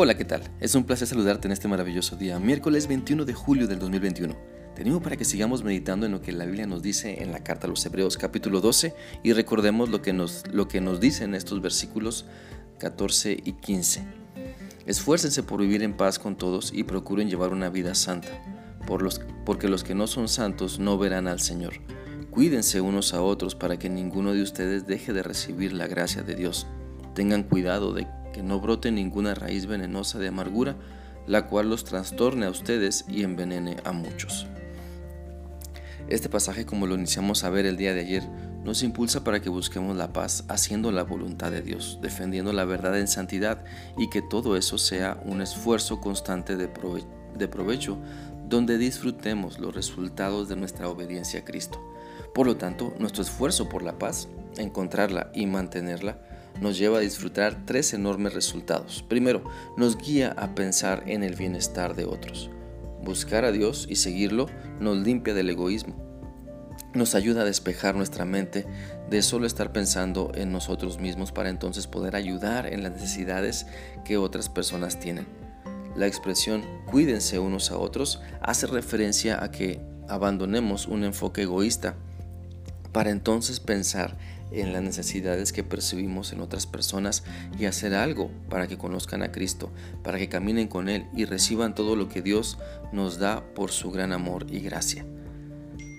Hola, ¿qué tal? Es un placer saludarte en este maravilloso día, miércoles 21 de julio del 2021. Tenemos para que sigamos meditando en lo que la Biblia nos dice en la carta a los Hebreos capítulo 12 y recordemos lo que nos, lo que nos dicen estos versículos 14 y 15. Esfuércense por vivir en paz con todos y procuren llevar una vida santa, por los, porque los que no son santos no verán al Señor. Cuídense unos a otros para que ninguno de ustedes deje de recibir la gracia de Dios. Tengan cuidado de que no brote ninguna raíz venenosa de amargura, la cual los trastorne a ustedes y envenene a muchos. Este pasaje, como lo iniciamos a ver el día de ayer, nos impulsa para que busquemos la paz haciendo la voluntad de Dios, defendiendo la verdad en santidad y que todo eso sea un esfuerzo constante de, provecho donde disfrutemos los resultados de nuestra obediencia a Cristo. Por lo tanto, nuestro esfuerzo por la paz, encontrarla y mantenerla, nos lleva a disfrutar tres enormes resultados. Primero, nos guía a pensar en el bienestar de otros. Buscar a Dios y seguirlo nos limpia del egoísmo. Nos ayuda a despejar nuestra mente de solo estar pensando en nosotros mismos para entonces poder ayudar en las necesidades que otras personas tienen. La expresión cuídense unos a otros hace referencia a que abandonemos un enfoque egoísta para entonces pensar en las necesidades que percibimos en otras personas y hacer algo para que conozcan a Cristo, para que caminen con Él y reciban todo lo que Dios nos da por su gran amor y gracia.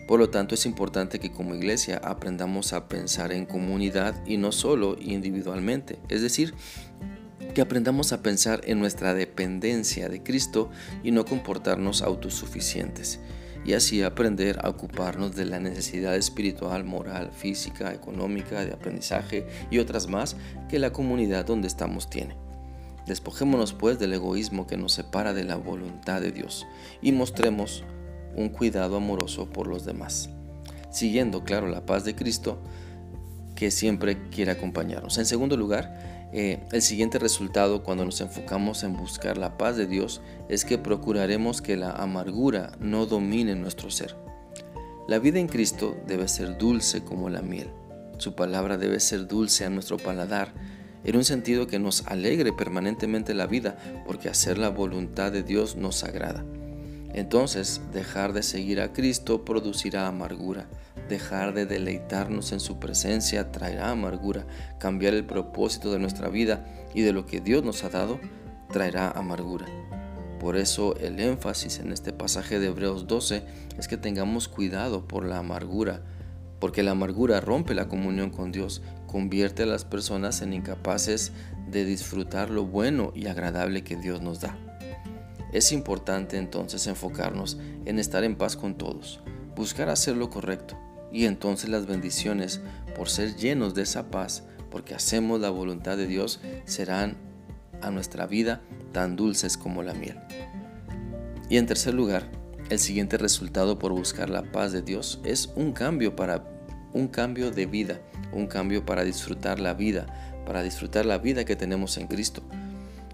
Por lo tanto, es importante que como iglesia aprendamos a pensar en comunidad y no solo individualmente, es decir, que aprendamos a pensar en nuestra dependencia de Cristo y no comportarnos autosuficientes y así aprender a ocuparnos de la necesidad espiritual, moral, física, económica, de aprendizaje y otras más que la comunidad donde estamos tiene. Despojémonos pues del egoísmo que nos separa de la voluntad de Dios y mostremos un cuidado amoroso por los demás, siguiendo, claro, la paz de Cristo que siempre quiere acompañarnos. En segundo lugar, eh, el siguiente resultado cuando nos enfocamos en buscar la paz de Dios es que procuraremos que la amargura no domine nuestro ser. La vida en Cristo debe ser dulce como la miel. Su palabra debe ser dulce a nuestro paladar, en un sentido que nos alegre permanentemente la vida, porque hacer la voluntad de Dios nos agrada. Entonces, dejar de seguir a Cristo producirá amargura. Dejar de deleitarnos en su presencia traerá amargura. Cambiar el propósito de nuestra vida y de lo que Dios nos ha dado traerá amargura. Por eso el énfasis en este pasaje de Hebreos 12 es que tengamos cuidado por la amargura, porque la amargura rompe la comunión con Dios, convierte a las personas en incapaces de disfrutar lo bueno y agradable que Dios nos da. Es importante entonces enfocarnos en estar en paz con todos, buscar hacer lo correcto y entonces las bendiciones por ser llenos de esa paz, porque hacemos la voluntad de Dios, serán a nuestra vida tan dulces como la miel. Y en tercer lugar, el siguiente resultado por buscar la paz de Dios es un cambio para un cambio de vida, un cambio para disfrutar la vida, para disfrutar la vida que tenemos en Cristo.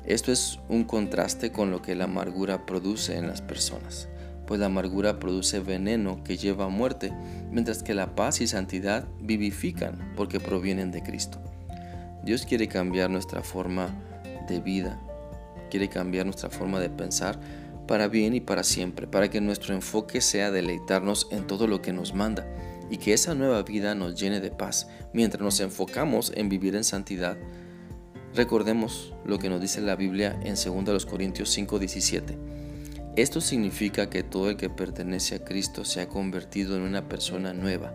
Esto es un contraste con lo que la amargura produce en las personas, pues la amargura produce veneno que lleva a muerte, mientras que la paz y santidad vivifican porque provienen de Cristo. Dios quiere cambiar nuestra forma de vida, quiere cambiar nuestra forma de pensar para bien y para siempre, para que nuestro enfoque sea deleitarnos en todo lo que nos manda y que esa nueva vida nos llene de paz, mientras nos enfocamos en vivir en santidad Recordemos lo que nos dice la Biblia en 2 Corintios 5:17. Esto significa que todo el que pertenece a Cristo se ha convertido en una persona nueva.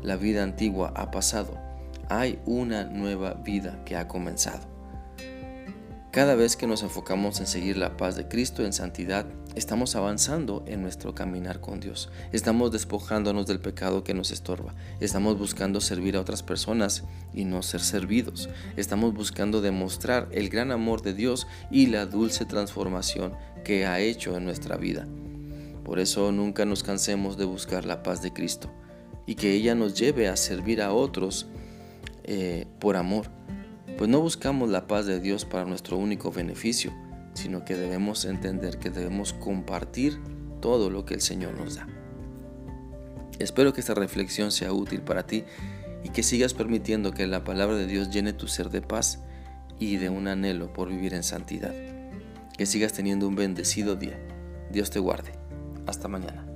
La vida antigua ha pasado. Hay una nueva vida que ha comenzado. Cada vez que nos enfocamos en seguir la paz de Cristo en santidad, estamos avanzando en nuestro caminar con Dios. Estamos despojándonos del pecado que nos estorba. Estamos buscando servir a otras personas y no ser servidos. Estamos buscando demostrar el gran amor de Dios y la dulce transformación que ha hecho en nuestra vida. Por eso nunca nos cansemos de buscar la paz de Cristo y que ella nos lleve a servir a otros eh, por amor pues no buscamos la paz de Dios para nuestro único beneficio, sino que debemos entender que debemos compartir todo lo que el Señor nos da. Espero que esta reflexión sea útil para ti y que sigas permitiendo que la palabra de Dios llene tu ser de paz y de un anhelo por vivir en santidad. Que sigas teniendo un bendecido día. Dios te guarde. Hasta mañana.